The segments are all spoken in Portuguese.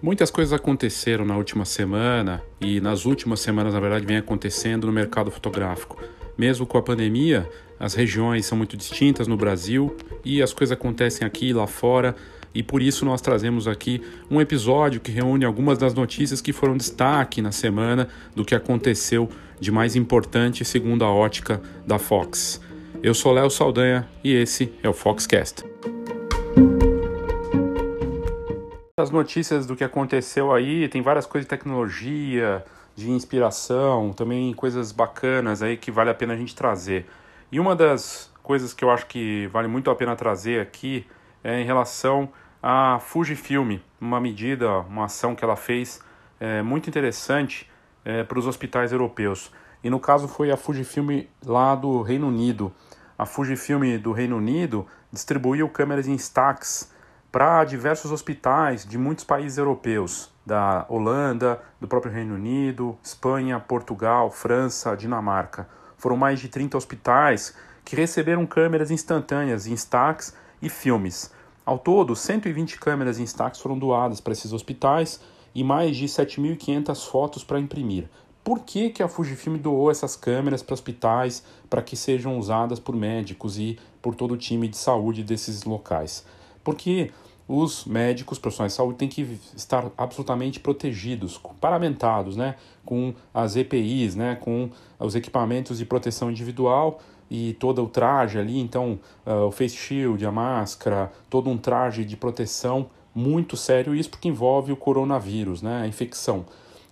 Muitas coisas aconteceram na última semana e nas últimas semanas, na verdade, vem acontecendo no mercado fotográfico. Mesmo com a pandemia, as regiões são muito distintas no Brasil e as coisas acontecem aqui e lá fora. E por isso nós trazemos aqui um episódio que reúne algumas das notícias que foram destaque na semana do que aconteceu de mais importante segundo a ótica da Fox. Eu sou Léo Saldanha e esse é o Foxcast. As notícias do que aconteceu aí, tem várias coisas de tecnologia, de inspiração, também coisas bacanas aí que vale a pena a gente trazer. E uma das coisas que eu acho que vale muito a pena trazer aqui é em relação à Fujifilm, uma medida, uma ação que ela fez é, muito interessante é, para os hospitais europeus. E no caso foi a Fujifilm lá do Reino Unido. A Fujifilm do Reino Unido distribuiu câmeras em Instax para diversos hospitais de muitos países europeus, da Holanda, do próprio Reino Unido, Espanha, Portugal, França, Dinamarca. Foram mais de 30 hospitais que receberam câmeras instantâneas Instax e filmes. Ao todo, 120 câmeras Instax foram doadas para esses hospitais e mais de 7.500 fotos para imprimir. Por que, que a Fujifilm doou essas câmeras para hospitais para que sejam usadas por médicos e por todo o time de saúde desses locais? porque os médicos, profissionais de saúde, têm que estar absolutamente protegidos, paramentados, né, com as EPIs, né, com os equipamentos de proteção individual e todo o traje ali, então uh, o face shield, a máscara, todo um traje de proteção muito sério, isso porque envolve o coronavírus, né, a infecção.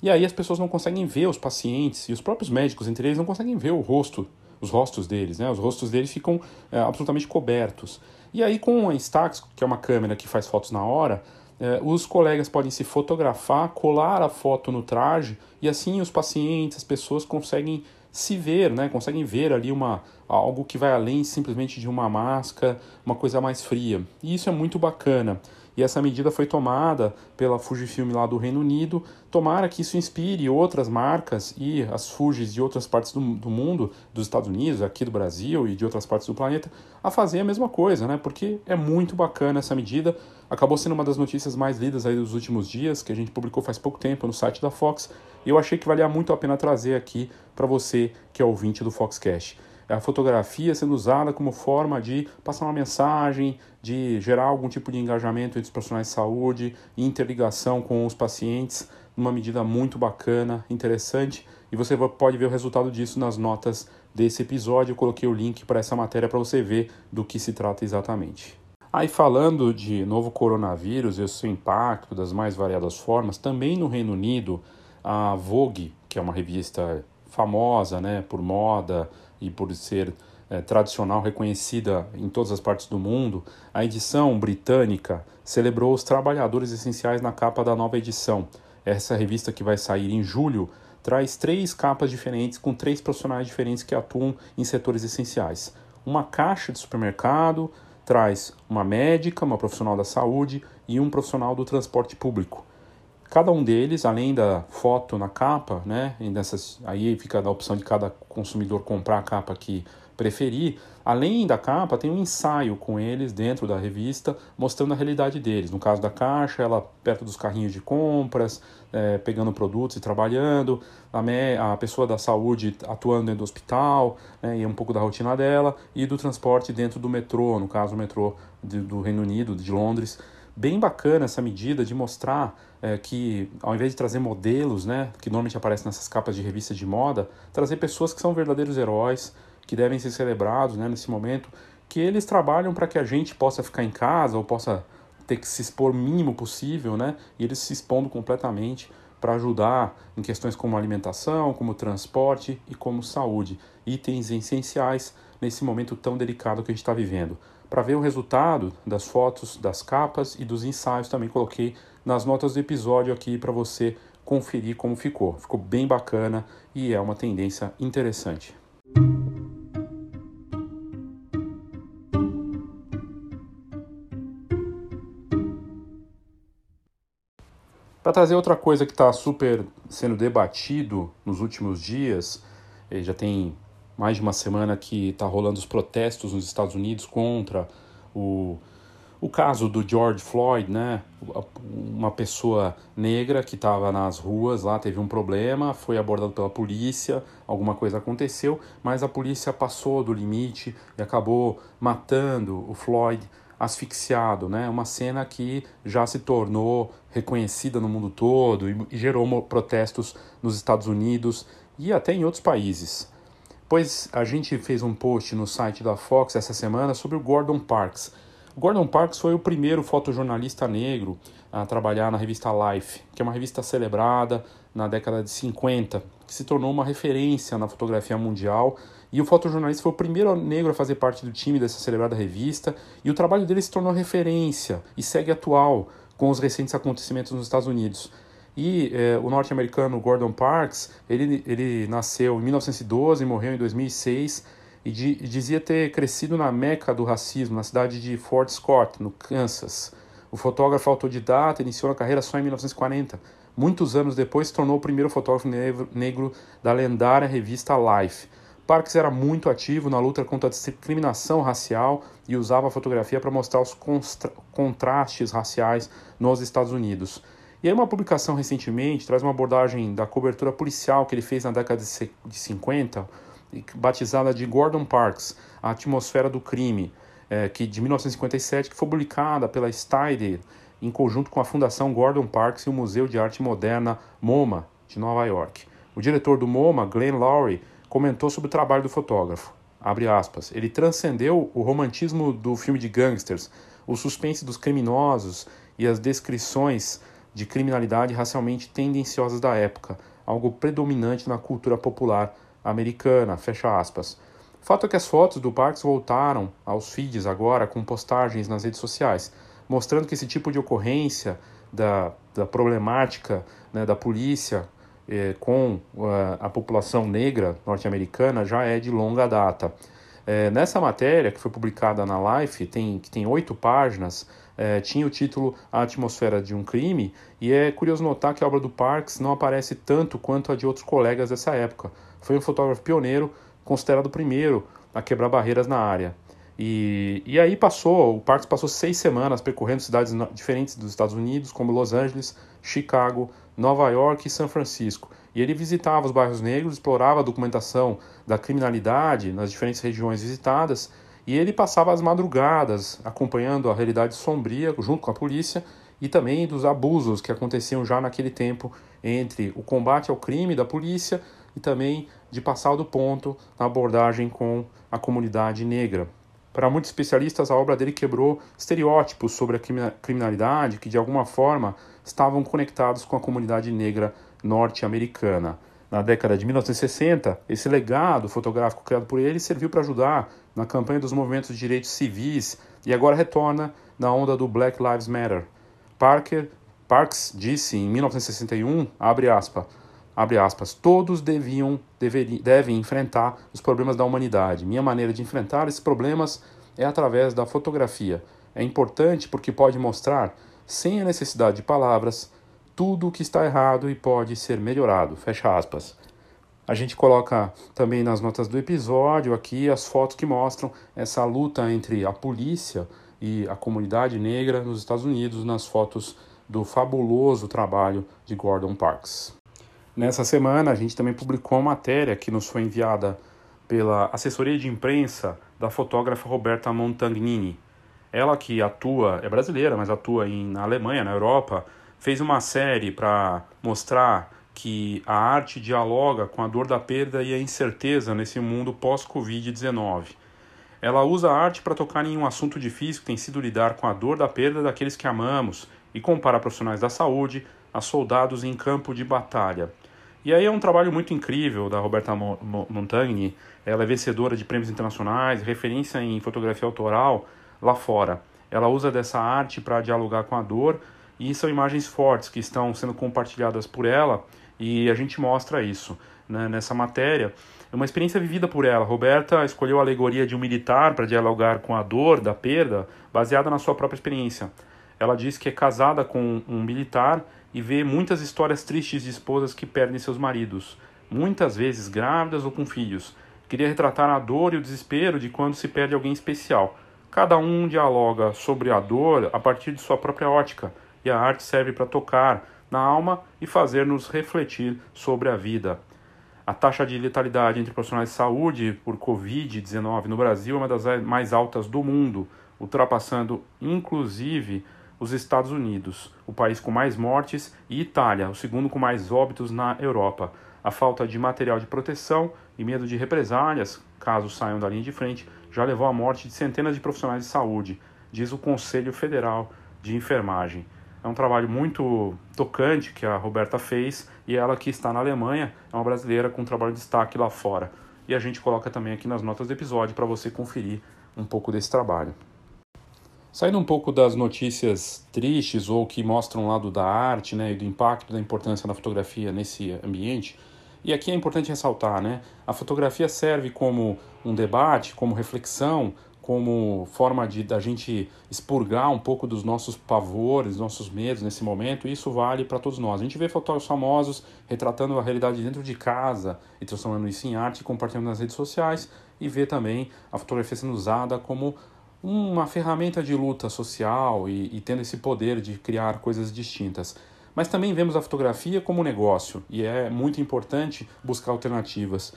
E aí as pessoas não conseguem ver os pacientes e os próprios médicos entre eles não conseguem ver o rosto, os rostos deles, né, os rostos deles ficam uh, absolutamente cobertos. E aí, com a Instax, que é uma câmera que faz fotos na hora, eh, os colegas podem se fotografar, colar a foto no traje e assim os pacientes, as pessoas conseguem se ver, né? Conseguem ver ali uma algo que vai além simplesmente de uma máscara, uma coisa mais fria. E isso é muito bacana. E essa medida foi tomada pela Fujifilm lá do Reino Unido. Tomara que isso inspire outras marcas e as Fujis de outras partes do, do mundo, dos Estados Unidos, aqui do Brasil e de outras partes do planeta, a fazer a mesma coisa, né? Porque é muito bacana essa medida. Acabou sendo uma das notícias mais lidas aí dos últimos dias, que a gente publicou faz pouco tempo no site da Fox. E eu achei que valia muito a pena trazer aqui para você que é ouvinte do Foxcast a fotografia sendo usada como forma de passar uma mensagem, de gerar algum tipo de engajamento entre os profissionais de saúde, interligação com os pacientes, numa medida muito bacana, interessante, e você pode ver o resultado disso nas notas desse episódio. Eu coloquei o link para essa matéria para você ver do que se trata exatamente. Aí falando de novo coronavírus e o seu impacto das mais variadas formas, também no Reino Unido, a Vogue, que é uma revista famosa, né, por moda, e por ser é, tradicional reconhecida em todas as partes do mundo, a edição britânica celebrou os trabalhadores essenciais na capa da nova edição. Essa revista que vai sair em julho traz três capas diferentes com três profissionais diferentes que atuam em setores essenciais. Uma caixa de supermercado traz uma médica, uma profissional da saúde e um profissional do transporte público. Cada um deles, além da foto na capa, né, e dessas, aí fica a opção de cada consumidor comprar a capa que preferir, além da capa, tem um ensaio com eles dentro da revista, mostrando a realidade deles. No caso da caixa, ela perto dos carrinhos de compras, é, pegando produtos e trabalhando, a, me, a pessoa da saúde atuando dentro do hospital, né, e um pouco da rotina dela, e do transporte dentro do metrô, no caso o metrô de, do Reino Unido, de Londres, bem bacana essa medida de mostrar é, que, ao invés de trazer modelos, né, que normalmente aparecem nessas capas de revistas de moda, trazer pessoas que são verdadeiros heróis, que devem ser celebrados né, nesse momento, que eles trabalham para que a gente possa ficar em casa ou possa ter que se expor o mínimo possível, né, e eles se expondo completamente para ajudar em questões como alimentação, como transporte e como saúde, itens essenciais nesse momento tão delicado que a gente está vivendo. Para ver o resultado das fotos, das capas e dos ensaios, também coloquei nas notas do episódio aqui para você conferir como ficou. Ficou bem bacana e é uma tendência interessante. Para trazer outra coisa que está super sendo debatido nos últimos dias, eh, já tem mais de uma semana que está rolando os protestos nos Estados Unidos contra o, o caso do George Floyd, né? Uma pessoa negra que estava nas ruas lá, teve um problema, foi abordado pela polícia, alguma coisa aconteceu, mas a polícia passou do limite e acabou matando o Floyd asfixiado, né? Uma cena que já se tornou reconhecida no mundo todo e gerou protestos nos Estados Unidos e até em outros países. Pois a gente fez um post no site da Fox essa semana sobre o Gordon Parks Gordon Parks foi o primeiro fotojornalista negro a trabalhar na revista Life, que é uma revista celebrada na década de 50, que se tornou uma referência na fotografia mundial. E o fotojornalista foi o primeiro negro a fazer parte do time dessa celebrada revista, e o trabalho dele se tornou referência e segue atual com os recentes acontecimentos nos Estados Unidos. E eh, o norte-americano Gordon Parks, ele, ele nasceu em 1912 e morreu em 2006 e, de, e dizia ter crescido na meca do racismo, na cidade de Fort Scott, no Kansas. O fotógrafo autodidata iniciou a carreira só em 1940. Muitos anos depois, se tornou o primeiro fotógrafo negro da lendária revista Life. Parks era muito ativo na luta contra a discriminação racial e usava a fotografia para mostrar os contrastes raciais nos Estados Unidos. E aí uma publicação recentemente traz uma abordagem da cobertura policial que ele fez na década de 50, batizada de Gordon Parks, A Atmosfera do Crime, é, que de 1957, que foi publicada pela Steider em conjunto com a Fundação Gordon Parks e o Museu de Arte Moderna MoMA, de Nova York. O diretor do MoMA, Glenn Lowry, comentou sobre o trabalho do fotógrafo. Aspas. Ele transcendeu o romantismo do filme de gangsters, o suspense dos criminosos e as descrições de criminalidade racialmente tendenciosas da época, algo predominante na cultura popular americana, fecha aspas. Fato é que as fotos do Parks voltaram aos feeds agora com postagens nas redes sociais, mostrando que esse tipo de ocorrência da, da problemática né, da polícia eh, com uh, a população negra norte-americana já é de longa data. Eh, nessa matéria, que foi publicada na Life, tem, que tem oito páginas, eh, tinha o título A Atmosfera de um Crime, e é curioso notar que a obra do Parks não aparece tanto quanto a de outros colegas dessa época. Foi um fotógrafo pioneiro, considerado o primeiro a quebrar barreiras na área. E, e aí passou, o Parks passou seis semanas percorrendo cidades diferentes dos Estados Unidos, como Los Angeles, Chicago, Nova York e São Francisco. E ele visitava os bairros negros, explorava a documentação da criminalidade nas diferentes regiões visitadas, e ele passava as madrugadas acompanhando a realidade sombria junto com a polícia e também dos abusos que aconteciam já naquele tempo entre o combate ao crime da polícia e também de passar do ponto na abordagem com a comunidade negra. Para muitos especialistas, a obra dele quebrou estereótipos sobre a criminalidade que, de alguma forma, estavam conectados com a comunidade negra norte-americana. Na década de 1960, esse legado fotográfico criado por ele serviu para ajudar na campanha dos movimentos de direitos civis e agora retorna na onda do Black Lives Matter. Parker Parks disse em 1961, abre aspas, abre aspas, todos deviam, deveri, devem enfrentar os problemas da humanidade. Minha maneira de enfrentar esses problemas é através da fotografia. É importante porque pode mostrar, sem a necessidade de palavras, tudo o que está errado e pode ser melhorado. Fecha aspas. A gente coloca também nas notas do episódio aqui as fotos que mostram essa luta entre a polícia e a comunidade negra nos Estados Unidos nas fotos do fabuloso trabalho de Gordon Parks. Nessa semana, a gente também publicou uma matéria que nos foi enviada pela assessoria de imprensa da fotógrafa Roberta Montagnini. Ela que atua, é brasileira, mas atua em, na Alemanha, na Europa, fez uma série para mostrar que a arte dialoga com a dor da perda e a incerteza nesse mundo pós-Covid-19. Ela usa a arte para tocar em um assunto difícil que tem sido lidar com a dor da perda daqueles que amamos e compara profissionais da saúde a soldados em campo de batalha. E aí é um trabalho muito incrível da Roberta Montagni. Ela é vencedora de prêmios internacionais, referência em fotografia autoral lá fora. Ela usa dessa arte para dialogar com a dor e são imagens fortes que estão sendo compartilhadas por ela e a gente mostra isso né, nessa matéria. É uma experiência vivida por ela. Roberta escolheu a alegoria de um militar para dialogar com a dor da perda, baseada na sua própria experiência. Ela diz que é casada com um militar e vê muitas histórias tristes de esposas que perdem seus maridos, muitas vezes grávidas ou com filhos. Queria retratar a dor e o desespero de quando se perde alguém especial. Cada um dialoga sobre a dor a partir de sua própria ótica, e a arte serve para tocar na alma e fazer-nos refletir sobre a vida. A taxa de letalidade entre profissionais de saúde por Covid-19 no Brasil é uma das mais altas do mundo, ultrapassando inclusive os Estados Unidos, o país com mais mortes, e Itália, o segundo com mais óbitos na Europa. A falta de material de proteção e medo de represálias, caso saiam da linha de frente, já levou à morte de centenas de profissionais de saúde, diz o Conselho Federal de Enfermagem. É um trabalho muito tocante que a Roberta fez e ela que está na Alemanha é uma brasileira com um trabalho de destaque lá fora. E a gente coloca também aqui nas notas do episódio para você conferir um pouco desse trabalho. Saindo um pouco das notícias tristes ou que mostram o lado da arte né, e do impacto da importância da fotografia nesse ambiente, e aqui é importante ressaltar, né, a fotografia serve como um debate, como reflexão, como forma de da gente expurgar um pouco dos nossos pavores, nossos medos nesse momento, e isso vale para todos nós. A gente vê fotógrafos famosos retratando a realidade dentro de casa e transformando isso em arte compartilhando nas redes sociais, e vê também a fotografia sendo usada como uma ferramenta de luta social e, e tendo esse poder de criar coisas distintas. Mas também vemos a fotografia como negócio e é muito importante buscar alternativas.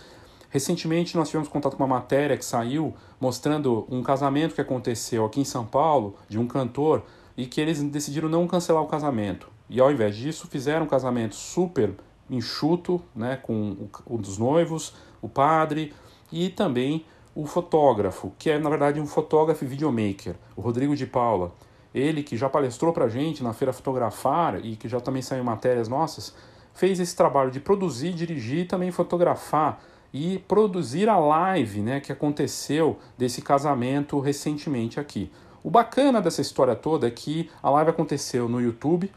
Recentemente nós tivemos contato com uma matéria que saiu mostrando um casamento que aconteceu aqui em São Paulo de um cantor e que eles decidiram não cancelar o casamento. E ao invés disso fizeram um casamento super enxuto, né, com um dos noivos, o padre e também o fotógrafo, que é na verdade um fotógrafo e videomaker, o Rodrigo de Paula. Ele que já palestrou para a gente na Feira Fotografar e que já também saiu matérias nossas, fez esse trabalho de produzir, dirigir e também fotografar e produzir a live né, que aconteceu desse casamento recentemente aqui. O bacana dessa história toda é que a live aconteceu no YouTube,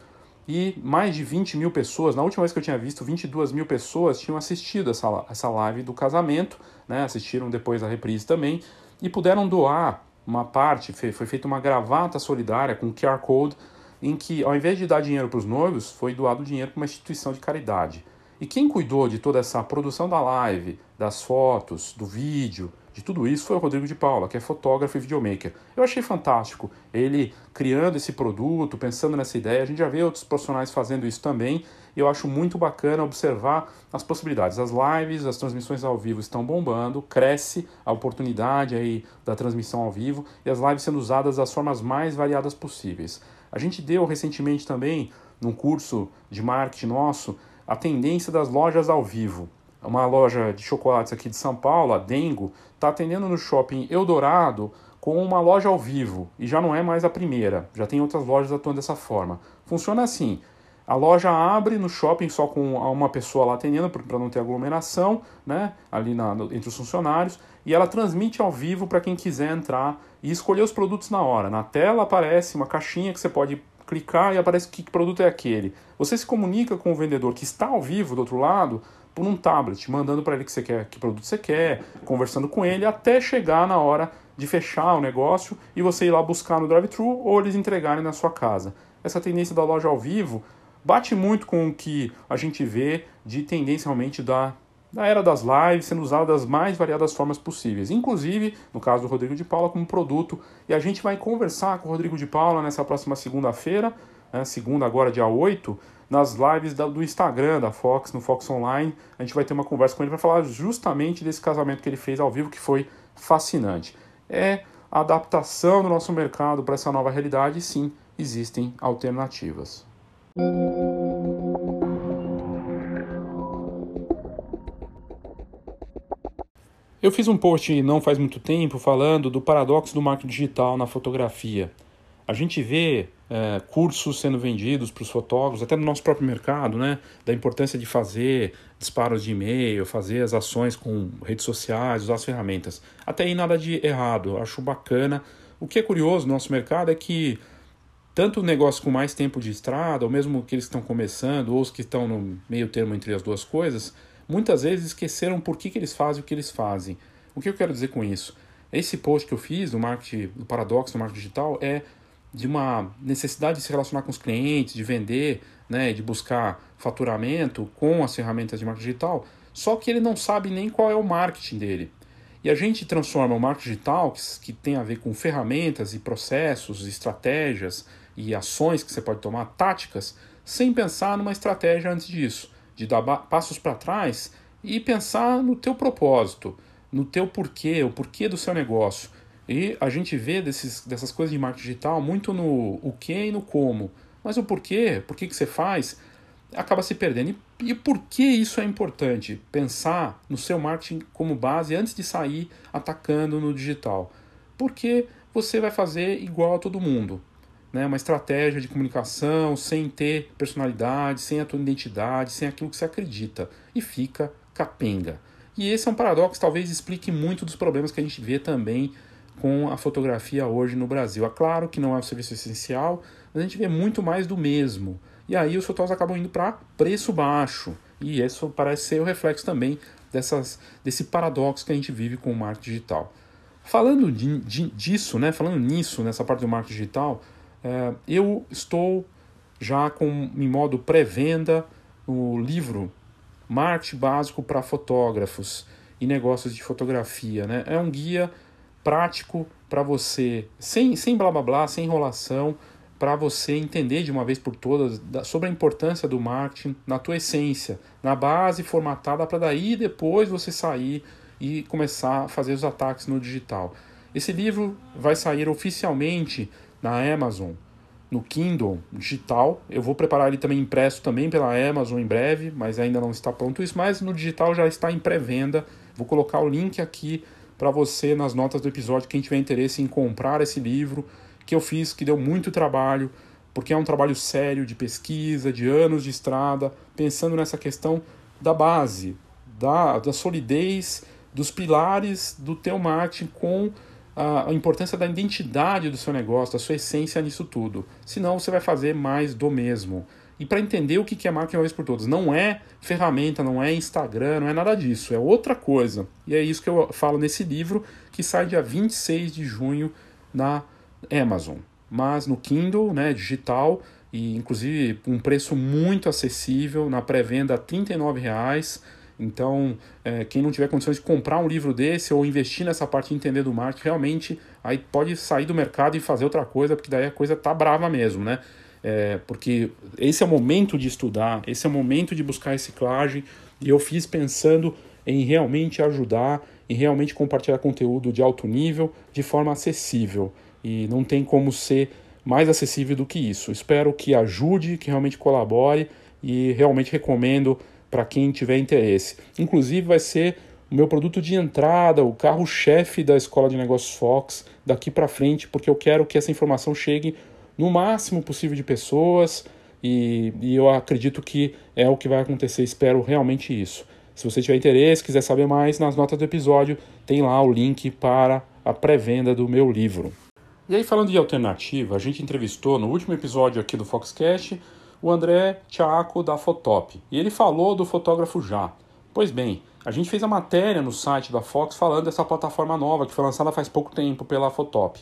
e mais de 20 mil pessoas, na última vez que eu tinha visto, 22 mil pessoas tinham assistido essa, essa live do casamento, né? assistiram depois a reprise também, e puderam doar uma parte, foi feita uma gravata solidária com QR Code, em que ao invés de dar dinheiro para os noivos, foi doado dinheiro para uma instituição de caridade. E quem cuidou de toda essa produção da live, das fotos, do vídeo, de tudo isso foi o Rodrigo de Paula, que é fotógrafo e videomaker. Eu achei fantástico ele criando esse produto, pensando nessa ideia. A gente já vê outros profissionais fazendo isso também. E eu acho muito bacana observar as possibilidades. As lives, as transmissões ao vivo estão bombando, cresce a oportunidade aí da transmissão ao vivo e as lives sendo usadas das formas mais variadas possíveis. A gente deu recentemente também, num curso de marketing nosso, a tendência das lojas ao vivo uma loja de chocolates aqui de São Paulo, a Dengo, está atendendo no shopping Eldorado com uma loja ao vivo e já não é mais a primeira, já tem outras lojas atuando dessa forma. Funciona assim: a loja abre no shopping só com uma pessoa lá atendendo para não ter aglomeração, né, ali na, entre os funcionários, e ela transmite ao vivo para quem quiser entrar e escolher os produtos na hora. Na tela aparece uma caixinha que você pode clicar e aparece que produto é aquele. Você se comunica com o vendedor que está ao vivo do outro lado por um tablet, mandando para ele que você quer, que produto você quer, conversando com ele até chegar na hora de fechar o negócio e você ir lá buscar no drive-thru ou eles entregarem na sua casa. Essa tendência da loja ao vivo bate muito com o que a gente vê de tendência realmente da, da era das lives sendo usada das mais variadas formas possíveis, inclusive no caso do Rodrigo de Paula como produto. E a gente vai conversar com o Rodrigo de Paula nessa próxima segunda-feira, né, segunda agora dia 8, nas lives do Instagram da Fox, no Fox Online. A gente vai ter uma conversa com ele para falar justamente desse casamento que ele fez ao vivo, que foi fascinante. É a adaptação do nosso mercado para essa nova realidade, sim, existem alternativas. Eu fiz um post não faz muito tempo falando do paradoxo do marketing digital na fotografia. A gente vê é, cursos sendo vendidos para os fotógrafos, até no nosso próprio mercado, né? Da importância de fazer disparos de e-mail, fazer as ações com redes sociais, usar as ferramentas. Até aí nada de errado, acho bacana. O que é curioso no nosso mercado é que tanto negócios com mais tempo de estrada, ou mesmo que estão começando, ou os que estão no meio termo entre as duas coisas, muitas vezes esqueceram por que, que eles fazem o que eles fazem. O que eu quero dizer com isso? Esse post que eu fiz do marketing, do paradoxo do marketing digital é de uma necessidade de se relacionar com os clientes, de vender, né, de buscar faturamento com as ferramentas de marketing digital, só que ele não sabe nem qual é o marketing dele. E a gente transforma o marketing digital, que, tem a ver com ferramentas e processos, estratégias e ações que você pode tomar, táticas, sem pensar numa estratégia antes disso, de dar passos para trás e pensar no teu propósito, no teu porquê, o porquê do seu negócio. E a gente vê desses, dessas coisas de marketing digital muito no o que e no como. Mas o porquê, por que, que você faz, acaba se perdendo. E, e por que isso é importante? Pensar no seu marketing como base antes de sair atacando no digital. Porque você vai fazer igual a todo mundo. Né? Uma estratégia de comunicação sem ter personalidade, sem a tua identidade, sem aquilo que você acredita. E fica capenga. E esse é um paradoxo que talvez explique muito dos problemas que a gente vê também com a fotografia hoje no Brasil. É claro que não é um serviço essencial, mas a gente vê muito mais do mesmo. E aí os fotógrafos acabam indo para preço baixo. E isso parece ser o reflexo também dessas, desse paradoxo que a gente vive com o marketing digital. Falando de, de, disso, né, falando nisso, nessa parte do marketing digital, é, eu estou já com, em modo pré-venda o livro Marketing Básico para Fotógrafos e Negócios de Fotografia. Né? É um guia prático para você, sem, sem blá blá blá, sem enrolação, para você entender de uma vez por todas sobre a importância do marketing na tua essência, na base formatada para daí depois você sair e começar a fazer os ataques no digital. Esse livro vai sair oficialmente na Amazon, no Kindle digital. Eu vou preparar ele também impresso também pela Amazon em breve, mas ainda não está pronto isso, mas no digital já está em pré-venda. Vou colocar o link aqui para você nas notas do episódio, quem tiver interesse em comprar esse livro que eu fiz, que deu muito trabalho, porque é um trabalho sério de pesquisa, de anos de estrada, pensando nessa questão da base, da, da solidez, dos pilares do teu marketing com a, a, importância da identidade do seu negócio, da sua essência nisso tudo. Senão você vai fazer mais do mesmo. E para entender o que é marketing uma vez por todas, não é ferramenta, não é Instagram, não é nada disso, é outra coisa. E é isso que eu falo nesse livro, que sai dia 26 de junho na Amazon, mas no Kindle, né, digital, e inclusive um preço muito acessível, na pré-venda R$ 39,00. Então, é, quem não tiver condições de comprar um livro desse ou investir nessa parte de entender do marketing, realmente aí pode sair do mercado e fazer outra coisa, porque daí a coisa tá brava mesmo, né? É, porque esse é o momento de estudar, esse é o momento de buscar reciclagem, e eu fiz pensando em realmente ajudar, em realmente compartilhar conteúdo de alto nível de forma acessível e não tem como ser mais acessível do que isso. Espero que ajude, que realmente colabore e realmente recomendo para quem tiver interesse. Inclusive vai ser o meu produto de entrada, o carro-chefe da Escola de Negócios Fox daqui para frente, porque eu quero que essa informação chegue no máximo possível de pessoas e, e eu acredito que é o que vai acontecer. Espero realmente isso. Se você tiver interesse, quiser saber mais, nas notas do episódio tem lá o link para a pré-venda do meu livro. E aí, falando de alternativa, a gente entrevistou no último episódio aqui do Foxcast o André Tiaco da Fotop. E ele falou do fotógrafo já. Pois bem, a gente fez a matéria no site da Fox falando dessa plataforma nova que foi lançada faz pouco tempo pela Fotop.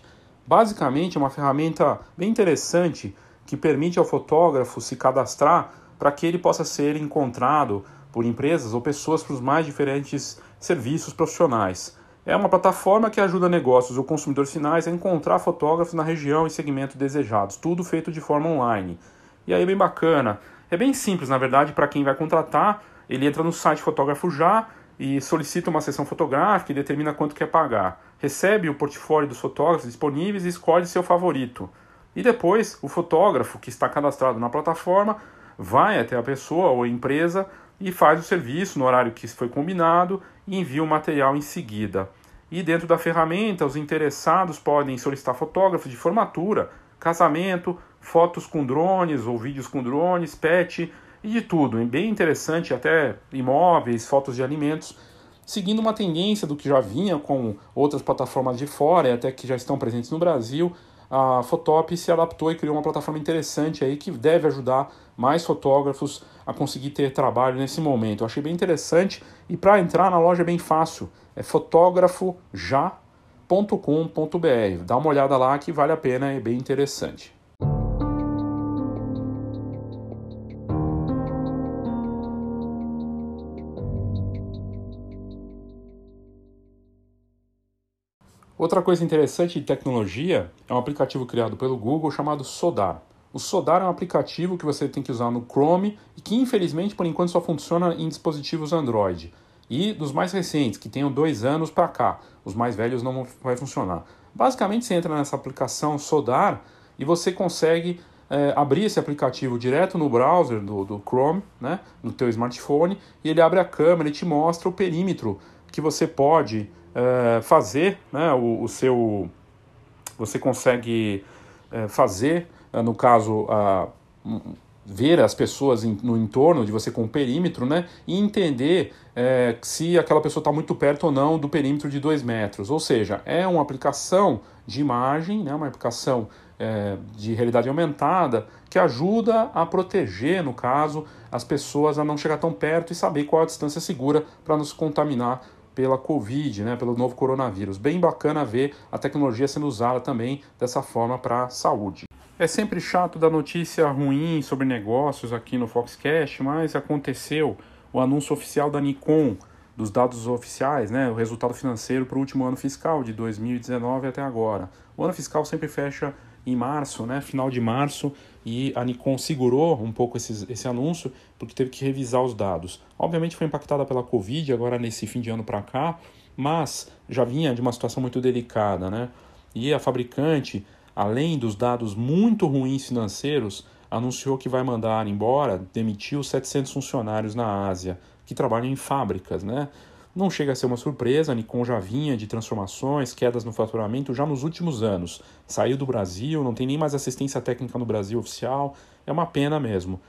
Basicamente, é uma ferramenta bem interessante que permite ao fotógrafo se cadastrar para que ele possa ser encontrado por empresas ou pessoas para os mais diferentes serviços profissionais. É uma plataforma que ajuda negócios ou consumidores finais a encontrar fotógrafos na região e segmento desejados, tudo feito de forma online. E aí, bem bacana. É bem simples, na verdade, para quem vai contratar. Ele entra no site Fotógrafo Já e solicita uma sessão fotográfica e determina quanto quer pagar. Recebe o portfólio dos fotógrafos disponíveis e escolhe seu favorito. E depois, o fotógrafo que está cadastrado na plataforma vai até a pessoa ou empresa e faz o serviço no horário que foi combinado e envia o material em seguida. E dentro da ferramenta, os interessados podem solicitar fotógrafos de formatura, casamento, fotos com drones ou vídeos com drones, pet e de tudo. É bem interessante, até imóveis, fotos de alimentos, seguindo uma tendência do que já vinha com outras plataformas de fora e até que já estão presentes no Brasil. A Fotop se adaptou e criou uma plataforma interessante aí que deve ajudar mais fotógrafos a conseguir ter trabalho nesse momento. Eu achei bem interessante e para entrar na loja é bem fácil. É fotógrafojá.com.br. Dá uma olhada lá que vale a pena, é bem interessante. Outra coisa interessante de tecnologia é um aplicativo criado pelo Google chamado Sodar. O Sodar é um aplicativo que você tem que usar no Chrome e que, infelizmente, por enquanto só funciona em dispositivos Android. E dos mais recentes, que tenham dois anos para cá. Os mais velhos não vai funcionar. Basicamente, você entra nessa aplicação Sodar e você consegue é, abrir esse aplicativo direto no browser do, do Chrome, né, no teu smartphone, e ele abre a câmera e te mostra o perímetro que você pode é, fazer, né, o, o, seu, você consegue é, fazer, é, no caso, a, ver as pessoas no entorno de você com o perímetro, né, e entender é, se aquela pessoa está muito perto ou não do perímetro de 2 metros. Ou seja, é uma aplicação de imagem, né, uma aplicação é, de realidade aumentada que ajuda a proteger, no caso, as pessoas a não chegar tão perto e saber qual a distância segura para não se contaminar pela Covid, né, pelo novo coronavírus. Bem bacana ver a tecnologia sendo usada também dessa forma para a saúde. É sempre chato dar notícia ruim sobre negócios aqui no Foxcast, mas aconteceu o anúncio oficial da Nikon dos dados oficiais, né, o resultado financeiro para o último ano fiscal de 2019 até agora. O ano fiscal sempre fecha em março, né, final de março, e a Nikon segurou um pouco esses, esse anúncio porque teve que revisar os dados. Obviamente foi impactada pela Covid agora nesse fim de ano para cá, mas já vinha de uma situação muito delicada, né? E a fabricante, além dos dados muito ruins financeiros, anunciou que vai mandar embora, demitiu 700 funcionários na Ásia que trabalham em fábricas, né? Não chega a ser uma surpresa, a Nikon já vinha de transformações, quedas no faturamento já nos últimos anos. Saiu do Brasil, não tem nem mais assistência técnica no Brasil oficial, é uma pena mesmo.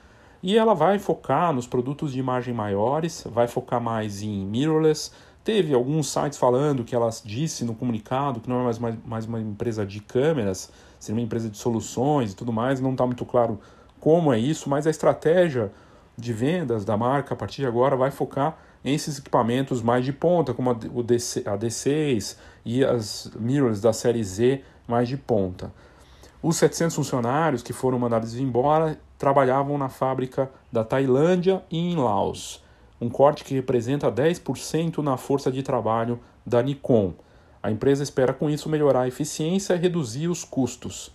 E ela vai focar nos produtos de imagem maiores, vai focar mais em mirrorless. Teve alguns sites falando que ela disse no comunicado que não é mais, mais, mais uma empresa de câmeras, seria uma empresa de soluções e tudo mais. Não está muito claro como é isso, mas a estratégia de vendas da marca a partir de agora vai focar esses equipamentos mais de ponta, como a, DC, a D6 e as mirrors da série Z mais de ponta. Os 700 funcionários que foram mandados embora trabalhavam na fábrica da Tailândia e em Laos, um corte que representa 10% na força de trabalho da Nikon. A empresa espera com isso melhorar a eficiência e reduzir os custos.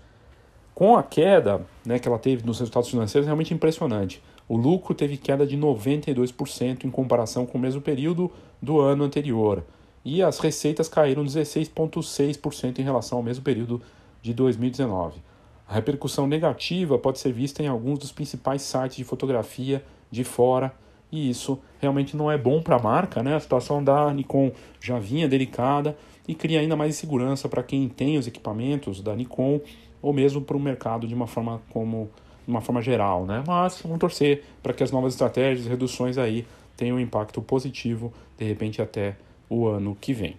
Com a queda né, que ela teve nos resultados financeiros, é realmente impressionante. O lucro teve queda de 92% em comparação com o mesmo período do ano anterior, e as receitas caíram 16,6% em relação ao mesmo período de 2019. A repercussão negativa pode ser vista em alguns dos principais sites de fotografia de fora, e isso realmente não é bom para a marca, né? A situação da Nikon já vinha delicada e cria ainda mais insegurança para quem tem os equipamentos da Nikon ou mesmo para o mercado de uma forma como de uma forma geral, né? Mas vamos torcer para que as novas estratégias reduções aí tenham um impacto positivo, de repente até o ano que vem.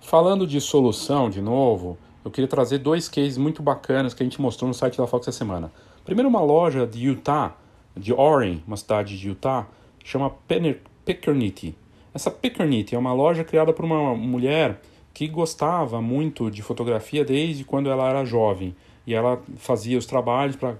Falando de solução de novo, eu queria trazer dois cases muito bacanas que a gente mostrou no site da Fox essa semana. Primeiro, uma loja de Utah, de Oren, uma cidade de Utah, chama Pickernity. Essa Pickernity é uma loja criada por uma mulher que gostava muito de fotografia desde quando ela era jovem. E ela fazia os trabalhos para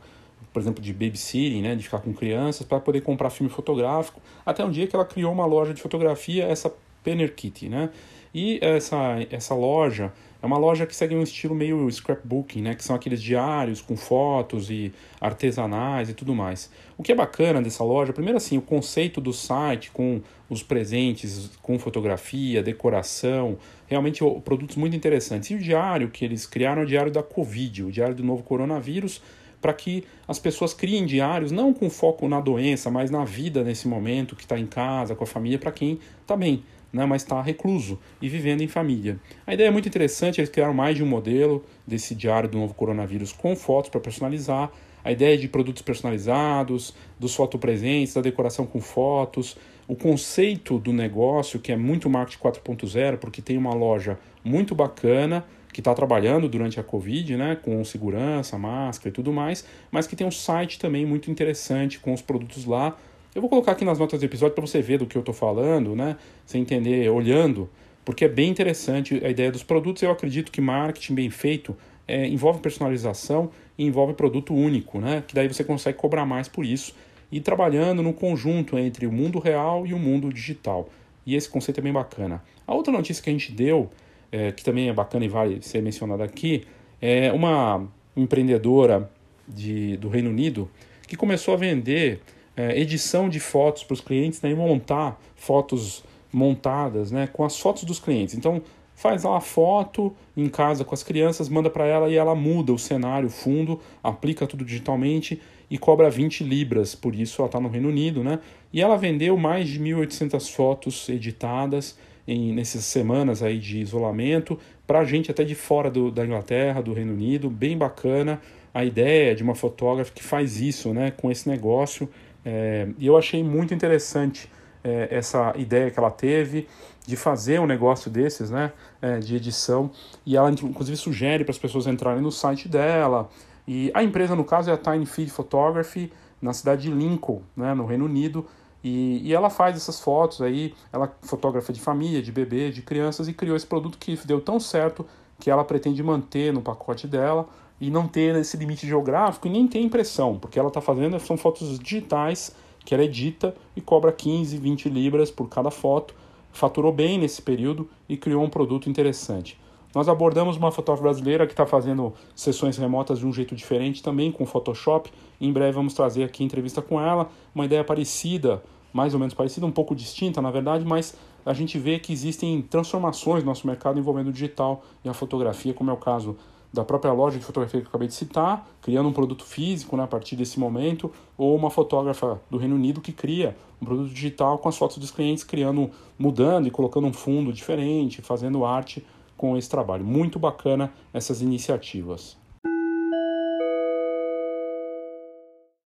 por exemplo, de babysitting, né, de ficar com crianças, para poder comprar filme fotográfico, até um dia que ela criou uma loja de fotografia, essa Penner Kitty, né? E essa, essa loja é uma loja que segue um estilo meio scrapbooking, né? Que são aqueles diários com fotos e artesanais e tudo mais. O que é bacana dessa loja, primeiro assim, o conceito do site com os presentes, com fotografia, decoração, realmente produtos muito interessantes. E o diário que eles criaram é o diário da Covid, o diário do novo coronavírus, para que as pessoas criem diários, não com foco na doença, mas na vida nesse momento, que está em casa, com a família, para quem está bem, né, mas está recluso e vivendo em família. A ideia é muito interessante, eles criaram mais de um modelo desse diário do novo coronavírus com fotos para personalizar, a ideia de produtos personalizados, dos fotopresentes, da decoração com fotos, o conceito do negócio, que é muito marketing 4.0, porque tem uma loja muito bacana, que está trabalhando durante a Covid, né, com segurança, máscara e tudo mais, mas que tem um site também muito interessante com os produtos lá. Eu vou colocar aqui nas notas do episódio para você ver do que eu estou falando, né, você entender olhando, porque é bem interessante a ideia dos produtos. Eu acredito que marketing bem feito é, envolve personalização e envolve produto único, né, que daí você consegue cobrar mais por isso e trabalhando no conjunto entre o mundo real e o mundo digital. E esse conceito é bem bacana. A outra notícia que a gente deu é, que também é bacana e vale ser mencionada aqui, é uma empreendedora de, do Reino Unido que começou a vender é, edição de fotos para os clientes né, e montar fotos montadas né, com as fotos dos clientes. Então, faz lá a foto em casa com as crianças, manda para ela e ela muda o cenário, o fundo, aplica tudo digitalmente e cobra 20 libras, por isso ela está no Reino Unido, né? E ela vendeu mais de 1.800 fotos editadas em, nessas semanas aí de isolamento para gente até de fora do, da Inglaterra, do Reino Unido, bem bacana a ideia de uma fotógrafa que faz isso, né, com esse negócio. É, e eu achei muito interessante é, essa ideia que ela teve de fazer um negócio desses, né, é, de edição. E ela inclusive sugere para as pessoas entrarem no site dela. E a empresa no caso é a Tiny Feed Photography na cidade de Lincoln, né, no Reino Unido. E, e ela faz essas fotos aí, ela fotógrafa de família, de bebê, de crianças e criou esse produto que deu tão certo que ela pretende manter no pacote dela e não ter esse limite geográfico e nem ter impressão, porque ela está fazendo são fotos digitais que ela edita e cobra 15, 20 libras por cada foto. Faturou bem nesse período e criou um produto interessante. Nós abordamos uma fotógrafa brasileira que está fazendo sessões remotas de um jeito diferente também com Photoshop. Em breve vamos trazer aqui entrevista com ela, uma ideia parecida, mais ou menos parecida, um pouco distinta na verdade, mas a gente vê que existem transformações no nosso mercado envolvendo o digital e a fotografia, como é o caso da própria loja de fotografia que eu acabei de citar, criando um produto físico né, a partir desse momento, ou uma fotógrafa do Reino Unido que cria um produto digital com as fotos dos clientes, criando, mudando e colocando um fundo diferente, fazendo arte com esse trabalho. Muito bacana essas iniciativas.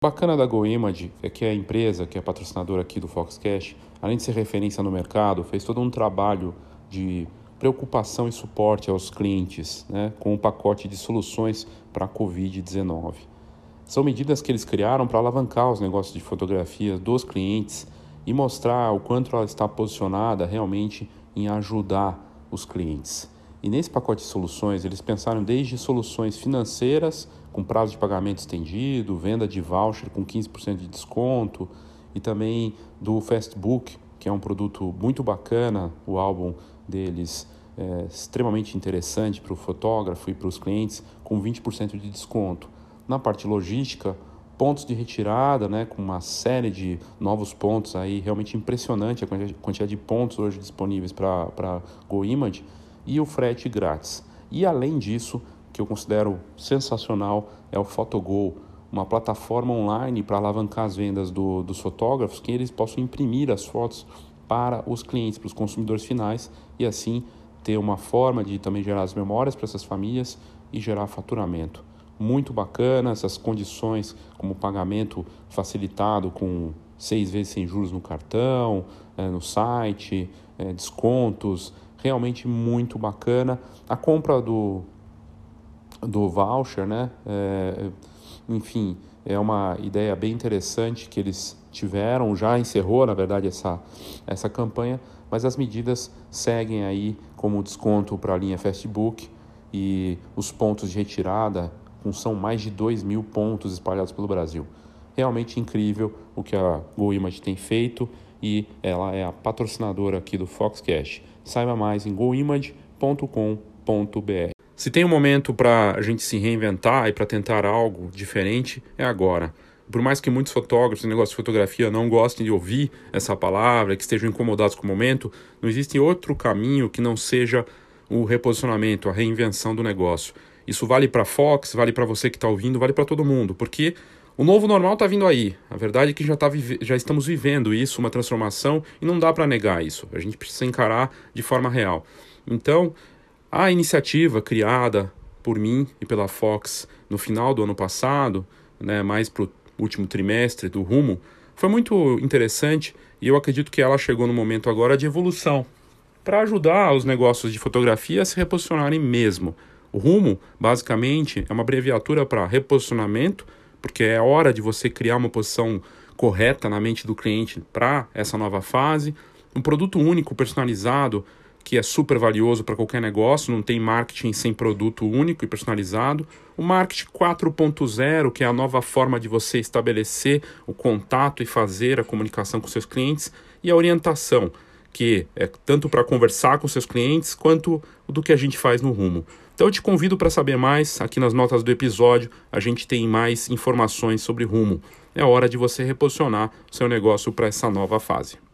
Bacana da GoImage é que a empresa, que é patrocinadora aqui do Foxcast, além de ser referência no mercado, fez todo um trabalho de preocupação e suporte aos clientes, né, com um pacote de soluções para a Covid-19. São medidas que eles criaram para alavancar os negócios de fotografia dos clientes e mostrar o quanto ela está posicionada realmente em ajudar os clientes. E nesse pacote de soluções, eles pensaram desde soluções financeiras, com prazo de pagamento estendido, venda de voucher com 15% de desconto, e também do Fastbook, que é um produto muito bacana, o álbum deles é extremamente interessante para o fotógrafo e para os clientes, com 20% de desconto. Na parte logística, pontos de retirada, né, com uma série de novos pontos aí, realmente impressionante a quantidade de pontos hoje disponíveis para GoImage e o frete grátis. E além disso, que eu considero sensacional é o Photogol, uma plataforma online para alavancar as vendas do, dos fotógrafos, que eles possam imprimir as fotos para os clientes, para os consumidores finais e assim ter uma forma de também gerar as memórias para essas famílias e gerar faturamento. Muito bacana essas condições, como pagamento facilitado com seis vezes sem juros no cartão, é, no site, é, descontos, realmente muito bacana. A compra do, do voucher, né? É, enfim, é uma ideia bem interessante que eles tiveram, já encerrou, na verdade, essa, essa campanha, mas as medidas seguem aí como desconto para a linha Fastbook e os pontos de retirada, são mais de 2 mil pontos espalhados pelo Brasil. Realmente incrível o que a GoImage tem feito e ela é a patrocinadora aqui do Foxcast. Saiba mais em goimage.com.br. Se tem um momento para a gente se reinventar e para tentar algo diferente, é agora. Por mais que muitos fotógrafos e negócios de fotografia não gostem de ouvir essa palavra, que estejam incomodados com o momento, não existe outro caminho que não seja o reposicionamento, a reinvenção do negócio. Isso vale para a Fox, vale para você que está ouvindo, vale para todo mundo, porque o novo normal está vindo aí. A verdade é que já, tá já estamos vivendo isso, uma transformação, e não dá para negar isso. A gente precisa encarar de forma real. Então, a iniciativa criada por mim e pela Fox no final do ano passado, né, mais para o último trimestre do Rumo, foi muito interessante e eu acredito que ela chegou no momento agora de evolução para ajudar os negócios de fotografia a se reposicionarem mesmo. O Rumo, basicamente, é uma abreviatura para reposicionamento porque é hora de você criar uma posição correta na mente do cliente para essa nova fase. Um produto único, personalizado, que é super valioso para qualquer negócio, não tem marketing sem produto único e personalizado. O marketing 4.0, que é a nova forma de você estabelecer o contato e fazer a comunicação com seus clientes. E a orientação, porquê, é tanto para conversar com seus clientes quanto do que a gente faz no Rumo. Então eu te convido para saber mais, aqui nas notas do episódio a gente tem mais informações sobre Rumo. É hora de você reposicionar seu negócio para essa nova fase.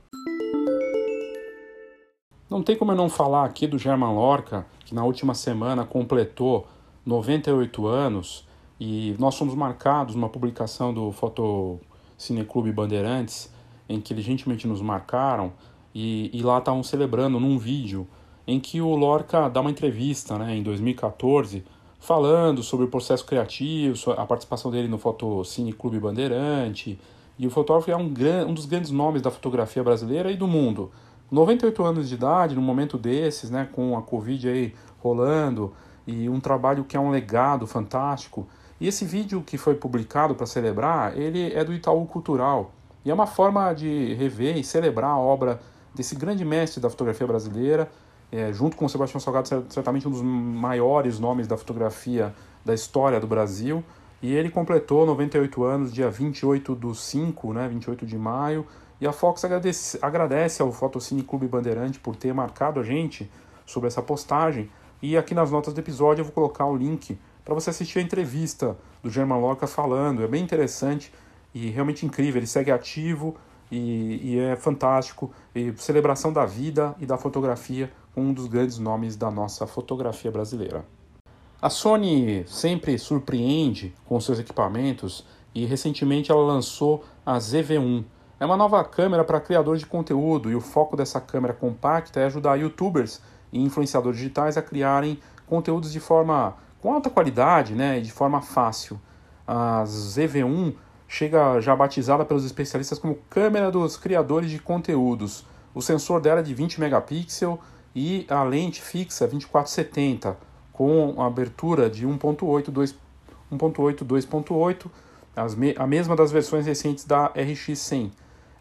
Não tem como eu não falar aqui do German Lorca, que na última semana completou 98 anos e nós fomos marcados numa publicação do Foto Cineclube Bandeirantes, em que eles gentilmente nos marcaram e, e lá estavam celebrando num vídeo em que o Lorca dá uma entrevista né, em 2014 falando sobre o processo criativo, a participação dele no Foto Cineclube Bandeirante. E o fotógrafo é um, um dos grandes nomes da fotografia brasileira e do mundo. 98 anos de idade, num momento desses, né, com a Covid aí rolando, e um trabalho que é um legado fantástico. E esse vídeo que foi publicado para celebrar, ele é do Itaú Cultural. E é uma forma de rever e celebrar a obra desse grande mestre da fotografia brasileira, é, junto com o Sebastião Salgado, certamente um dos maiores nomes da fotografia da história do Brasil. E ele completou 98 anos, dia 28 do 5, né, 28 de maio, e a Fox agradece, agradece ao Fotocine Clube Bandeirante por ter marcado a gente sobre essa postagem. E aqui nas notas do episódio eu vou colocar o link para você assistir a entrevista do German Loca falando. É bem interessante e realmente incrível. Ele segue ativo e, e é fantástico. E celebração da vida e da fotografia com um dos grandes nomes da nossa fotografia brasileira. A Sony sempre surpreende com seus equipamentos e recentemente ela lançou a ZV1, é uma nova câmera para criadores de conteúdo e o foco dessa câmera compacta é ajudar youtubers e influenciadores digitais a criarem conteúdos de forma com alta qualidade né, e de forma fácil. A ZV1 chega já batizada pelos especialistas como câmera dos criadores de conteúdos. O sensor dela é de 20 megapixels e a lente fixa 2470 com abertura de 1.8 2.8 a mesma das versões recentes da RX100.